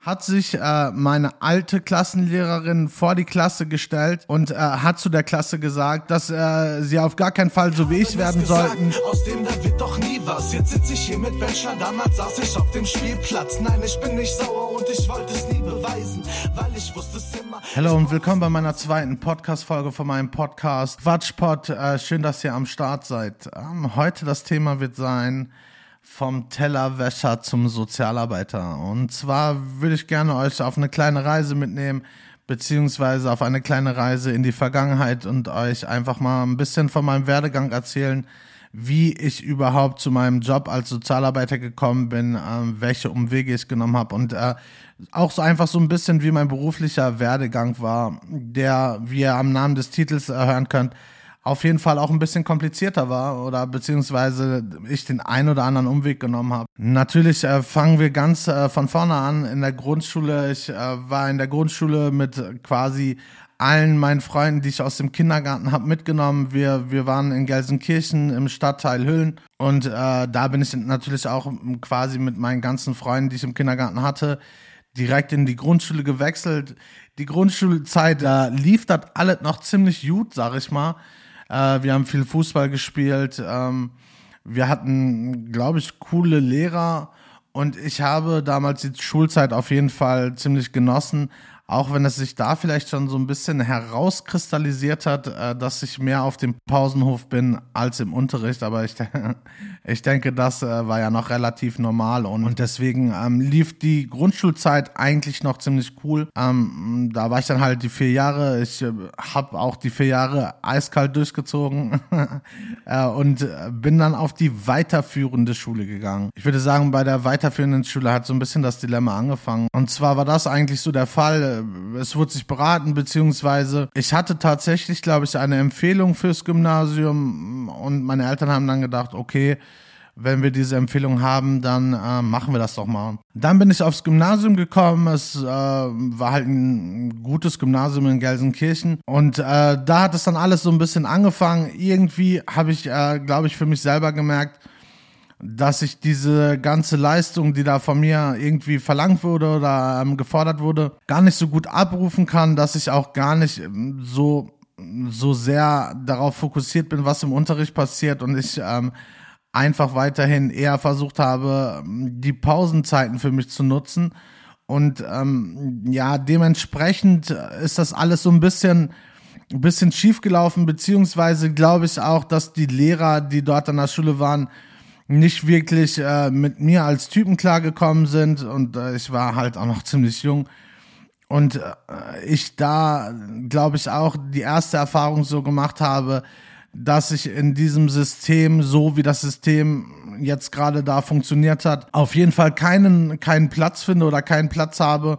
hat sich äh, meine alte Klassenlehrerin vor die Klasse gestellt und äh, hat zu der Klasse gesagt, dass äh, sie auf gar keinen Fall so wie ich werden sollten. Aus dem da wird doch nie was. Jetzt sitze ich hier mit Bachelor, damals saß ich auf dem Spielplatz. Nein, ich bin nicht sauer und ich wollte es nie beweisen, weil ich wusste es immer. Hallo und willkommen bei meiner zweiten Podcast-Folge von meinem Podcast Quatschpot. Äh, schön, dass ihr am Start seid. Ähm, heute das Thema wird sein vom Tellerwäscher zum Sozialarbeiter. Und zwar würde ich gerne euch auf eine kleine Reise mitnehmen, beziehungsweise auf eine kleine Reise in die Vergangenheit und euch einfach mal ein bisschen von meinem Werdegang erzählen, wie ich überhaupt zu meinem Job als Sozialarbeiter gekommen bin, äh, welche Umwege ich genommen habe und äh, auch so einfach so ein bisschen wie mein beruflicher Werdegang war, der, wie ihr am Namen des Titels hören könnt, auf jeden Fall auch ein bisschen komplizierter war oder beziehungsweise ich den ein oder anderen Umweg genommen habe. Natürlich äh, fangen wir ganz äh, von vorne an in der Grundschule. Ich äh, war in der Grundschule mit quasi allen meinen Freunden, die ich aus dem Kindergarten habe, mitgenommen. Wir, wir waren in Gelsenkirchen im Stadtteil Hüllen und äh, da bin ich natürlich auch quasi mit meinen ganzen Freunden, die ich im Kindergarten hatte, direkt in die Grundschule gewechselt. Die Grundschulzeit, da lief das alles noch ziemlich gut, sag ich mal. Äh, wir haben viel Fußball gespielt. Ähm, wir hatten, glaube ich, coole Lehrer. Und ich habe damals die Schulzeit auf jeden Fall ziemlich genossen, auch wenn es sich da vielleicht schon so ein bisschen herauskristallisiert hat, äh, dass ich mehr auf dem Pausenhof bin als im Unterricht. Aber ich, ich denke, das äh, war ja noch relativ normal und, und deswegen ähm, lief die Grundschulzeit eigentlich noch ziemlich cool. Ähm, da war ich dann halt die vier Jahre. Ich äh, habe auch die vier Jahre eiskalt durchgezogen äh, und bin dann auf die weiterführende Schule gegangen. Ich würde sagen, bei der weiterführenden Schule hat so ein bisschen das Dilemma angefangen. Und zwar war das eigentlich so der Fall es wurde sich beraten, beziehungsweise ich hatte tatsächlich, glaube ich, eine Empfehlung fürs Gymnasium und meine Eltern haben dann gedacht, okay, wenn wir diese Empfehlung haben, dann äh, machen wir das doch mal. Dann bin ich aufs Gymnasium gekommen. Es äh, war halt ein gutes Gymnasium in Gelsenkirchen. Und äh, da hat es dann alles so ein bisschen angefangen. Irgendwie habe ich, äh, glaube ich, für mich selber gemerkt, dass ich diese ganze Leistung, die da von mir irgendwie verlangt wurde oder ähm, gefordert wurde, gar nicht so gut abrufen kann, dass ich auch gar nicht ähm, so so sehr darauf fokussiert bin, was im Unterricht passiert und ich ähm, einfach weiterhin eher versucht habe, die Pausenzeiten für mich zu nutzen. Und ähm, ja, dementsprechend ist das alles so ein bisschen, ein bisschen schief gelaufen, beziehungsweise glaube ich auch, dass die Lehrer, die dort an der Schule waren, nicht wirklich äh, mit mir als Typen klargekommen sind und äh, ich war halt auch noch ziemlich jung. Und äh, ich da, glaube ich, auch die erste Erfahrung so gemacht habe, dass ich in diesem System, so wie das System jetzt gerade da funktioniert hat, auf jeden Fall keinen, keinen Platz finde oder keinen Platz habe.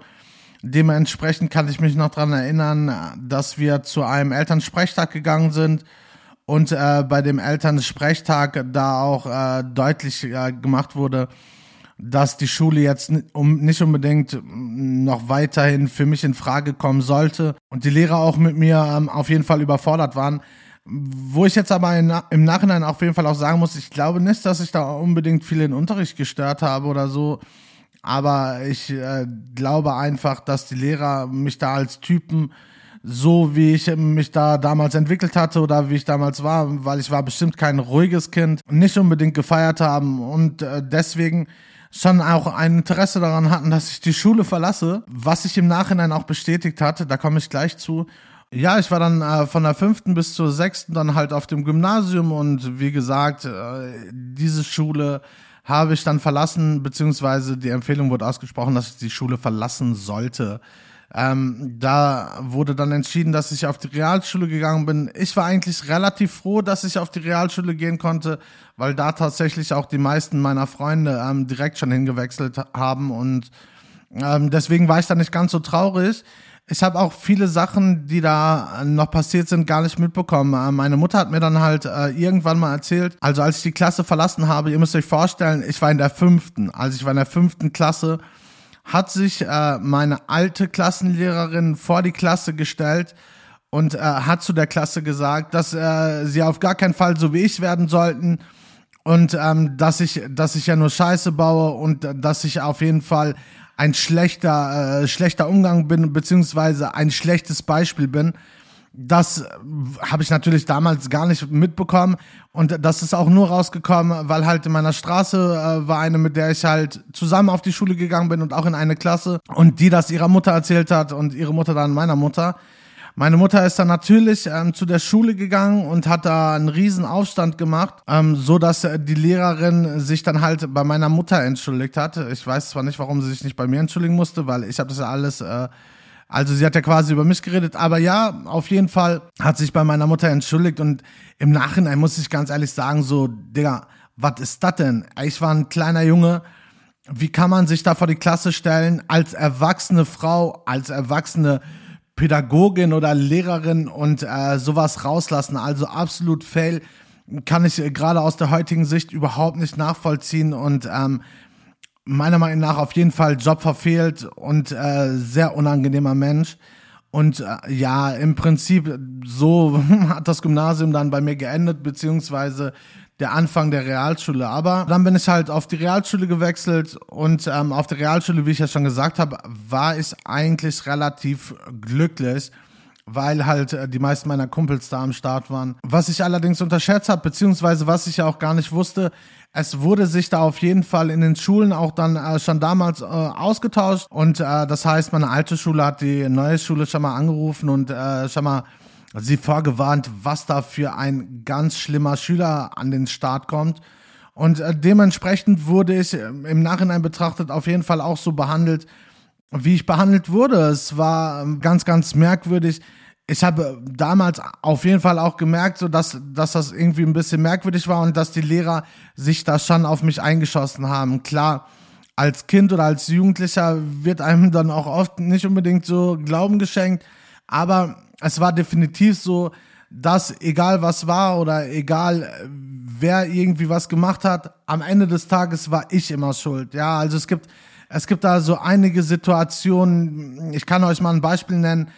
Dementsprechend kann ich mich noch dran erinnern, dass wir zu einem Elternsprechtag gegangen sind und äh, bei dem Elternsprechtag da auch äh, deutlich äh, gemacht wurde, dass die Schule jetzt um, nicht unbedingt noch weiterhin für mich in Frage kommen sollte und die Lehrer auch mit mir ähm, auf jeden Fall überfordert waren. Wo ich jetzt aber in, im Nachhinein auf jeden Fall auch sagen muss, ich glaube nicht, dass ich da unbedingt viel in Unterricht gestört habe oder so. Aber ich äh, glaube einfach, dass die Lehrer mich da als Typen so, wie ich mich da damals entwickelt hatte oder wie ich damals war, weil ich war bestimmt kein ruhiges Kind, nicht unbedingt gefeiert haben und äh, deswegen schon auch ein Interesse daran hatten, dass ich die Schule verlasse, was sich im Nachhinein auch bestätigt hatte, da komme ich gleich zu. Ja, ich war dann äh, von der fünften bis zur sechsten dann halt auf dem Gymnasium und wie gesagt, äh, diese Schule habe ich dann verlassen, beziehungsweise die Empfehlung wurde ausgesprochen, dass ich die Schule verlassen sollte. Ähm, da wurde dann entschieden, dass ich auf die Realschule gegangen bin. Ich war eigentlich relativ froh, dass ich auf die Realschule gehen konnte, weil da tatsächlich auch die meisten meiner Freunde ähm, direkt schon hingewechselt haben und ähm, deswegen war ich da nicht ganz so traurig. Ich habe auch viele Sachen, die da noch passiert sind, gar nicht mitbekommen. Äh, meine Mutter hat mir dann halt äh, irgendwann mal erzählt, also als ich die Klasse verlassen habe, ihr müsst euch vorstellen, ich war in der fünften, also ich war in der fünften Klasse hat sich äh, meine alte Klassenlehrerin vor die Klasse gestellt und äh, hat zu der Klasse gesagt, dass äh, sie auf gar keinen Fall so wie ich werden sollten und ähm, dass ich, dass ich ja nur Scheiße baue und äh, dass ich auf jeden Fall ein schlechter, äh, schlechter Umgang bin, beziehungsweise ein schlechtes Beispiel bin. Das habe ich natürlich damals gar nicht mitbekommen und das ist auch nur rausgekommen, weil halt in meiner Straße äh, war eine, mit der ich halt zusammen auf die Schule gegangen bin und auch in eine Klasse und die das ihrer Mutter erzählt hat und ihre Mutter dann meiner Mutter. Meine Mutter ist dann natürlich ähm, zu der Schule gegangen und hat da einen riesen Aufstand gemacht, ähm, so dass äh, die Lehrerin sich dann halt bei meiner Mutter entschuldigt hat. Ich weiß zwar nicht, warum sie sich nicht bei mir entschuldigen musste, weil ich habe das ja alles, äh, also sie hat ja quasi über mich geredet, aber ja, auf jeden Fall hat sich bei meiner Mutter entschuldigt und im Nachhinein muss ich ganz ehrlich sagen, so, Digga, was ist das denn? Ich war ein kleiner Junge, wie kann man sich da vor die Klasse stellen als erwachsene Frau, als erwachsene Pädagogin oder Lehrerin und äh, sowas rauslassen. Also absolut fail. Kann ich gerade aus der heutigen Sicht überhaupt nicht nachvollziehen und ähm, meiner Meinung nach auf jeden Fall Job verfehlt und äh, sehr unangenehmer Mensch. Und äh, ja, im Prinzip so hat das Gymnasium dann bei mir geendet, beziehungsweise der Anfang der Realschule. Aber dann bin ich halt auf die Realschule gewechselt und ähm, auf der Realschule, wie ich ja schon gesagt habe, war ich eigentlich relativ glücklich weil halt äh, die meisten meiner Kumpels da am Start waren. Was ich allerdings unterschätzt habe, beziehungsweise was ich ja auch gar nicht wusste, es wurde sich da auf jeden Fall in den Schulen auch dann äh, schon damals äh, ausgetauscht und äh, das heißt, meine alte Schule hat die neue Schule schon mal angerufen und äh, schon mal sie vorgewarnt, was da für ein ganz schlimmer Schüler an den Start kommt. Und äh, dementsprechend wurde ich äh, im Nachhinein betrachtet auf jeden Fall auch so behandelt, wie ich behandelt wurde. Es war ähm, ganz, ganz merkwürdig. Ich habe damals auf jeden Fall auch gemerkt, so dass, dass das irgendwie ein bisschen merkwürdig war und dass die Lehrer sich da schon auf mich eingeschossen haben. Klar, als Kind oder als Jugendlicher wird einem dann auch oft nicht unbedingt so Glauben geschenkt, aber es war definitiv so, dass egal was war oder egal äh, wer irgendwie was gemacht hat, am Ende des Tages war ich immer schuld. Ja, also es gibt, es gibt da so einige Situationen. Ich kann euch mal ein Beispiel nennen.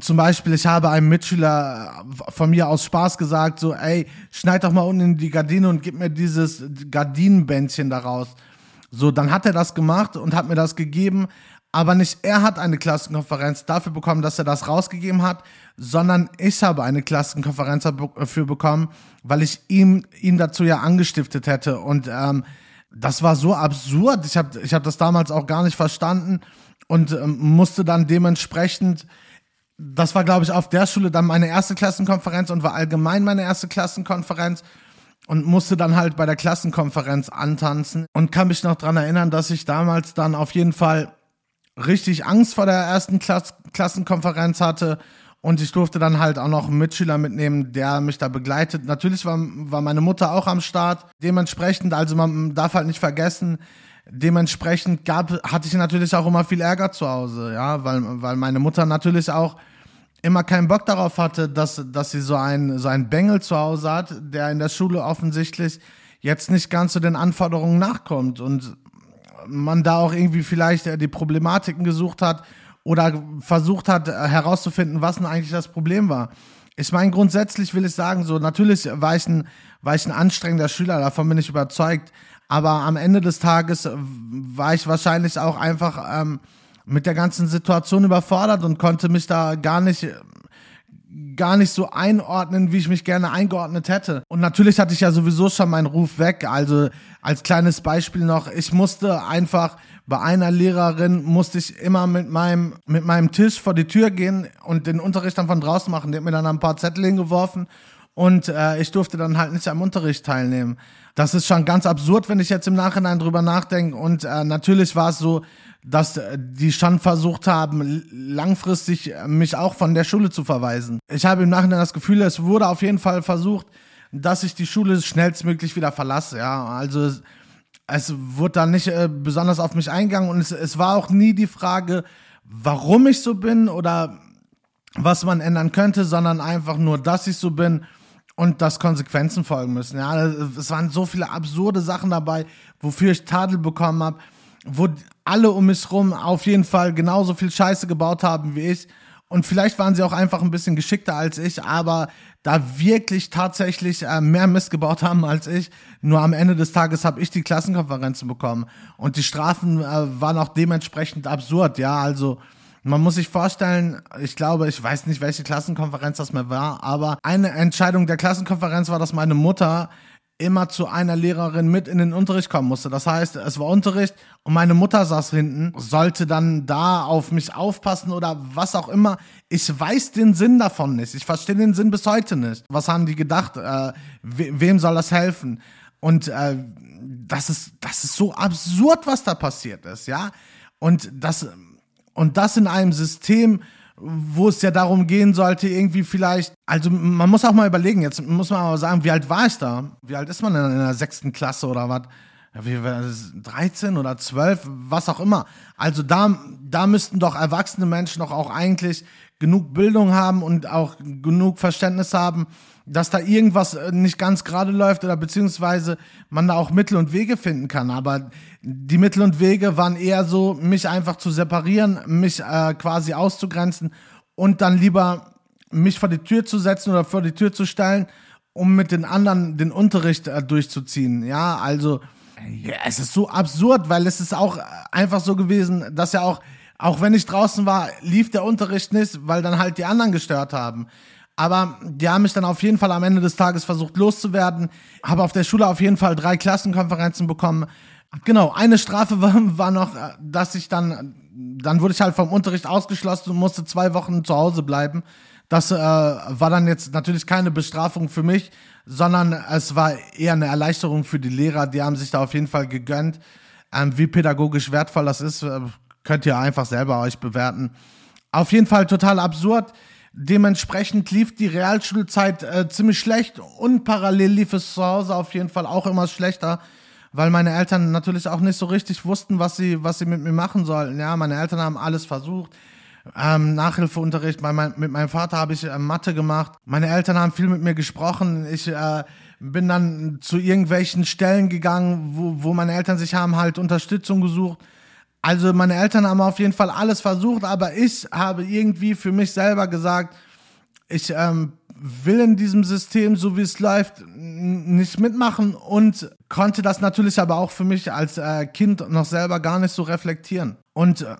Zum Beispiel, ich habe einem Mitschüler von mir aus Spaß gesagt, so, ey, schneid doch mal unten in die Gardine und gib mir dieses Gardinenbändchen daraus. So, dann hat er das gemacht und hat mir das gegeben aber nicht er hat eine Klassenkonferenz dafür bekommen, dass er das rausgegeben hat, sondern ich habe eine Klassenkonferenz dafür bekommen, weil ich ihm ihn dazu ja angestiftet hätte und ähm, das war so absurd. Ich habe ich hab das damals auch gar nicht verstanden und ähm, musste dann dementsprechend das war, glaube ich, auf der Schule dann meine erste Klassenkonferenz und war allgemein meine erste Klassenkonferenz und musste dann halt bei der Klassenkonferenz antanzen und kann mich noch dran erinnern, dass ich damals dann auf jeden Fall richtig Angst vor der ersten Klass Klassenkonferenz hatte und ich durfte dann halt auch noch einen Mitschüler mitnehmen, der mich da begleitet. Natürlich war, war meine Mutter auch am Start. Dementsprechend, also man darf halt nicht vergessen, dementsprechend gab, hatte ich natürlich auch immer viel Ärger zu Hause, ja, weil, weil meine Mutter natürlich auch immer keinen Bock darauf hatte, dass, dass sie so einen, so einen Bengel zu Hause hat, der in der Schule offensichtlich jetzt nicht ganz zu den Anforderungen nachkommt. Und man da auch irgendwie vielleicht äh, die Problematiken gesucht hat oder versucht hat äh, herauszufinden, was denn eigentlich das Problem war. Ich meine, grundsätzlich will ich sagen, so natürlich war ich ein, war ich ein anstrengender Schüler, davon bin ich überzeugt. Aber am Ende des Tages war ich wahrscheinlich auch einfach ähm, mit der ganzen Situation überfordert und konnte mich da gar nicht gar nicht so einordnen, wie ich mich gerne eingeordnet hätte. Und natürlich hatte ich ja sowieso schon meinen Ruf weg. Also als kleines Beispiel noch, ich musste einfach bei einer Lehrerin musste ich immer mit meinem, mit meinem Tisch vor die Tür gehen und den Unterricht dann von draußen machen. Die hat mir dann ein paar Zettel hingeworfen und äh, ich durfte dann halt nicht am Unterricht teilnehmen. Das ist schon ganz absurd, wenn ich jetzt im Nachhinein drüber nachdenke. Und äh, natürlich war es so, dass äh, die schon versucht haben, langfristig äh, mich auch von der Schule zu verweisen. Ich habe im Nachhinein das Gefühl, es wurde auf jeden Fall versucht, dass ich die Schule schnellstmöglich wieder verlasse. Ja, also es, wurde dann nicht äh, besonders auf mich eingegangen und es, es war auch nie die Frage, warum ich so bin oder was man ändern könnte, sondern einfach nur, dass ich so bin und dass Konsequenzen folgen müssen. Ja, es waren so viele absurde Sachen dabei, wofür ich Tadel bekommen habe wo alle um mich rum auf jeden Fall genauso viel Scheiße gebaut haben wie ich. und vielleicht waren sie auch einfach ein bisschen geschickter als ich, aber da wirklich tatsächlich äh, mehr Mist gebaut haben als ich. Nur am Ende des Tages habe ich die Klassenkonferenzen bekommen und die Strafen äh, waren auch dementsprechend absurd. Ja, also man muss sich vorstellen, ich glaube, ich weiß nicht, welche Klassenkonferenz das mehr war, aber eine Entscheidung der Klassenkonferenz war, dass meine Mutter immer zu einer Lehrerin mit in den Unterricht kommen musste. Das heißt, es war Unterricht und meine Mutter saß hinten, sollte dann da auf mich aufpassen oder was auch immer. Ich weiß den Sinn davon nicht. Ich verstehe den Sinn bis heute nicht. Was haben die gedacht? Äh, we wem soll das helfen? Und äh, das ist das ist so absurd, was da passiert ist, ja. Und das und das in einem System, wo es ja darum gehen sollte, irgendwie vielleicht, also man muss auch mal überlegen, jetzt muss man aber sagen, wie alt war ich da? Wie alt ist man denn in der sechsten Klasse oder was? Wie, 13 oder 12, was auch immer. Also da, da müssten doch erwachsene Menschen doch auch eigentlich genug Bildung haben und auch genug Verständnis haben, dass da irgendwas äh, nicht ganz gerade läuft oder beziehungsweise man da auch Mittel und Wege finden kann. Aber die Mittel und Wege waren eher so, mich einfach zu separieren, mich äh, quasi auszugrenzen und dann lieber mich vor die Tür zu setzen oder vor die Tür zu stellen, um mit den anderen den Unterricht äh, durchzuziehen. Ja, also ja, es ist so absurd, weil es ist auch einfach so gewesen, dass ja auch, auch wenn ich draußen war, lief der Unterricht nicht, weil dann halt die anderen gestört haben. Aber die haben mich dann auf jeden Fall am Ende des Tages versucht loszuwerden. Habe auf der Schule auf jeden Fall drei Klassenkonferenzen bekommen. Genau, eine Strafe war, war noch, dass ich dann, dann wurde ich halt vom Unterricht ausgeschlossen und musste zwei Wochen zu Hause bleiben. Das äh, war dann jetzt natürlich keine Bestrafung für mich, sondern es war eher eine Erleichterung für die Lehrer. Die haben sich da auf jeden Fall gegönnt. Ähm, wie pädagogisch wertvoll das ist, äh, könnt ihr einfach selber euch bewerten. Auf jeden Fall total absurd. Dementsprechend lief die Realschulzeit äh, ziemlich schlecht und parallel lief es zu Hause auf jeden Fall auch immer schlechter, weil meine Eltern natürlich auch nicht so richtig wussten, was sie, was sie mit mir machen sollten. Ja, meine Eltern haben alles versucht. Ähm, Nachhilfeunterricht, bei mein, mit meinem Vater habe ich äh, Mathe gemacht. Meine Eltern haben viel mit mir gesprochen. Ich äh, bin dann zu irgendwelchen Stellen gegangen, wo, wo meine Eltern sich haben halt Unterstützung gesucht also meine Eltern haben auf jeden Fall alles versucht, aber ich habe irgendwie für mich selber gesagt, ich ähm, will in diesem System, so wie es läuft, nicht mitmachen und konnte das natürlich aber auch für mich als äh, Kind noch selber gar nicht so reflektieren. Und äh,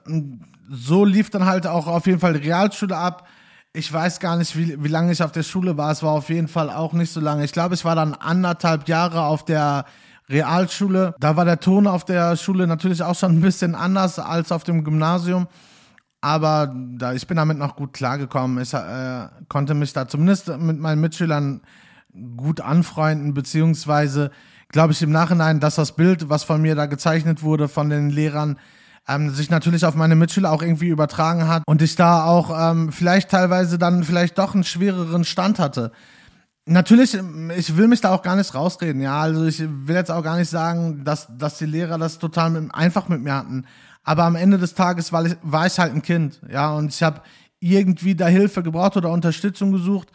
so lief dann halt auch auf jeden Fall die Realschule ab. Ich weiß gar nicht, wie, wie lange ich auf der Schule war. Es war auf jeden Fall auch nicht so lange. Ich glaube, ich war dann anderthalb Jahre auf der Realschule. Da war der Ton auf der Schule natürlich auch schon ein bisschen anders als auf dem Gymnasium. Aber da, ich bin damit noch gut klargekommen. Ich äh, konnte mich da zumindest mit meinen Mitschülern gut anfreunden, beziehungsweise glaube ich im Nachhinein, dass das Bild, was von mir da gezeichnet wurde von den Lehrern, ähm, sich natürlich auf meine Mitschüler auch irgendwie übertragen hat und ich da auch ähm, vielleicht teilweise dann vielleicht doch einen schwereren Stand hatte. Natürlich, ich will mich da auch gar nicht rausreden, ja. Also ich will jetzt auch gar nicht sagen, dass, dass die Lehrer das total mit, einfach mit mir hatten. Aber am Ende des Tages war ich, war ich halt ein Kind, ja. Und ich habe irgendwie da Hilfe gebraucht oder Unterstützung gesucht,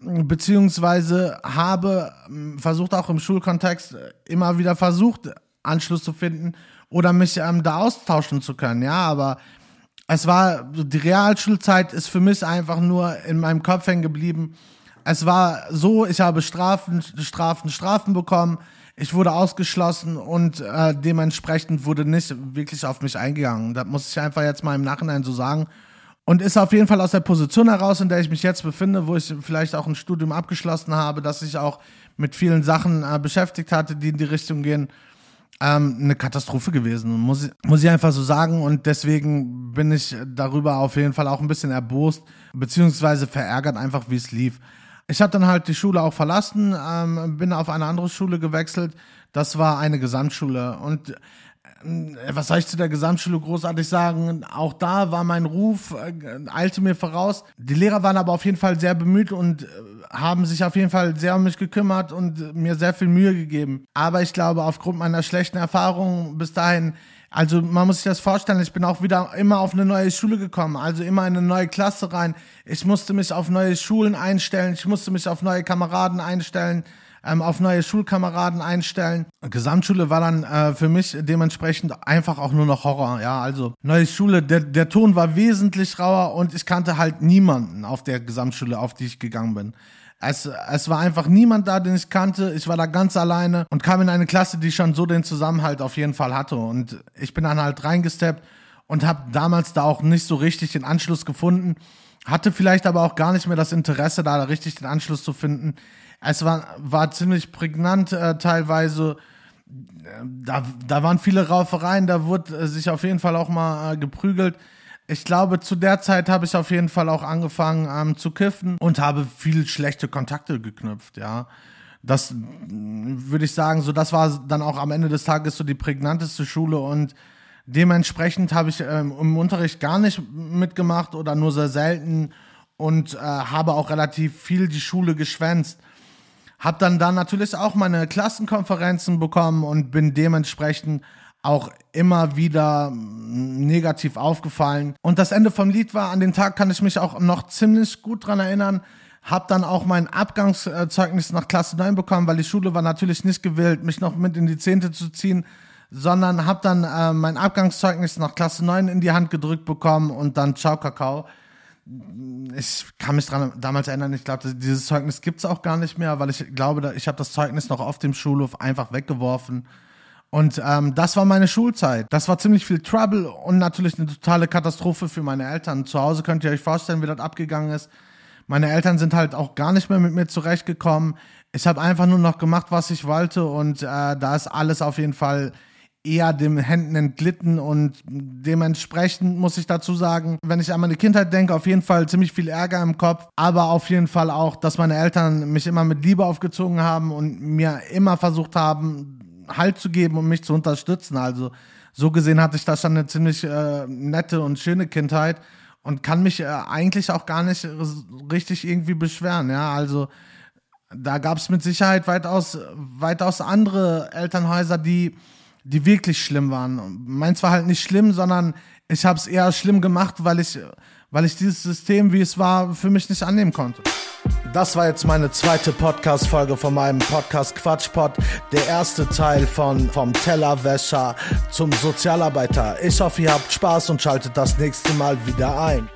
beziehungsweise habe hm, versucht auch im Schulkontext immer wieder versucht, Anschluss zu finden oder mich ähm, da austauschen zu können, ja. Aber es war, die Realschulzeit ist für mich einfach nur in meinem Kopf hängen geblieben es war so, ich habe Strafen, Strafen, Strafen bekommen. Ich wurde ausgeschlossen und äh, dementsprechend wurde nicht wirklich auf mich eingegangen. Das muss ich einfach jetzt mal im Nachhinein so sagen. Und ist auf jeden Fall aus der Position heraus, in der ich mich jetzt befinde, wo ich vielleicht auch ein Studium abgeschlossen habe, dass ich auch mit vielen Sachen äh, beschäftigt hatte, die in die Richtung gehen, ähm, eine Katastrophe gewesen. Muss, muss ich einfach so sagen. Und deswegen bin ich darüber auf jeden Fall auch ein bisschen erbost, beziehungsweise verärgert einfach, wie es lief. Ich habe dann halt die Schule auch verlassen, ähm, bin auf eine andere Schule gewechselt. Das war eine Gesamtschule. Und äh, was soll ich zu der Gesamtschule großartig sagen? Auch da war mein Ruf, äh, eilte mir voraus. Die Lehrer waren aber auf jeden Fall sehr bemüht und äh, haben sich auf jeden Fall sehr um mich gekümmert und mir sehr viel Mühe gegeben. Aber ich glaube, aufgrund meiner schlechten Erfahrungen bis dahin also man muss sich das vorstellen, ich bin auch wieder immer auf eine neue Schule gekommen, also immer in eine neue Klasse rein. Ich musste mich auf neue Schulen einstellen, ich musste mich auf neue Kameraden einstellen. ähm, auf neue Schulkameraden einstellen. Gesamtschule war dann äh, für mich dementsprechend einfach auch nur noch Horror. Ja, also neue Schule, der, der Ton war wesentlich rauer und ich kannte halt niemanden auf der Gesamtschule, auf die ich gegangen bin. Es, es war einfach niemand da, den ich kannte. Ich war da ganz alleine und kam in eine Klasse, die schon so den Zusammenhalt auf jeden Fall hatte. Und ich bin dann halt reingesteppt und habe damals da auch nicht so richtig den Anschluss gefunden. Hatte vielleicht aber auch gar nicht mehr das Interesse, da richtig den Anschluss zu finden. Es war, war ziemlich prägnant äh, teilweise. Da, da waren viele Raufereien, da wurde äh, sich auf jeden Fall auch mal äh, geprügelt. Ich glaube, zu der Zeit habe ich auf jeden Fall auch angefangen ähm, zu kiffen und habe viel schlechte Kontakte geknüpft, ja. Das würde ich sagen, so das war dann auch am Ende des Tages so die prägnanteste Schule und dementsprechend habe ich ähm, im Unterricht gar nicht mitgemacht oder nur sehr selten und äh, habe auch relativ viel die Schule geschwänzt. Hab dann da natürlich auch meine Klassenkonferenzen bekommen und bin dementsprechend auch immer wieder negativ aufgefallen. Und das Ende vom Lied war, an den Tag kann ich mich auch noch ziemlich gut dran erinnern, hab dann auch mein Abgangszeugnis nach Klasse 9 bekommen, weil die Schule war natürlich nicht gewillt, mich noch mit in die Zehnte zu ziehen, sondern hab dann äh, mein Abgangszeugnis nach Klasse 9 in die Hand gedrückt bekommen und dann Ciao Kakao. Ich kann mich dran damals erinnern, ich glaube, dieses Zeugnis gibt's auch gar nicht mehr, weil ich glaube, ich habe das Zeugnis noch auf dem Schulhof einfach weggeworfen und ähm, das war meine Schulzeit. Das war ziemlich viel Trouble und natürlich eine totale Katastrophe für meine Eltern. Zu Hause könnt ihr euch vorstellen, wie das abgegangen ist. Meine Eltern sind halt auch gar nicht mehr mit mir zurechtgekommen. Ich habe einfach nur noch gemacht, was ich wollte und äh, da ist alles auf jeden Fall eher dem Händen entglitten und dementsprechend muss ich dazu sagen, wenn ich an meine Kindheit denke, auf jeden Fall ziemlich viel Ärger im Kopf, aber auf jeden Fall auch, dass meine Eltern mich immer mit Liebe aufgezogen haben und mir immer versucht haben, Halt zu geben und mich zu unterstützen. Also so gesehen hatte ich da schon eine ziemlich äh, nette und schöne Kindheit und kann mich äh, eigentlich auch gar nicht richtig irgendwie beschweren. Ja, also da gab es mit Sicherheit weitaus, weitaus andere Elternhäuser, die, die wirklich schlimm waren. Meins war halt nicht schlimm, sondern ich habe es eher schlimm gemacht, weil ich, weil ich dieses System, wie es war, für mich nicht annehmen konnte. Das war jetzt meine zweite Podcast-Folge von meinem Podcast Quatschpot. Der erste Teil von Vom Tellerwäscher zum Sozialarbeiter. Ich hoffe, ihr habt Spaß und schaltet das nächste Mal wieder ein.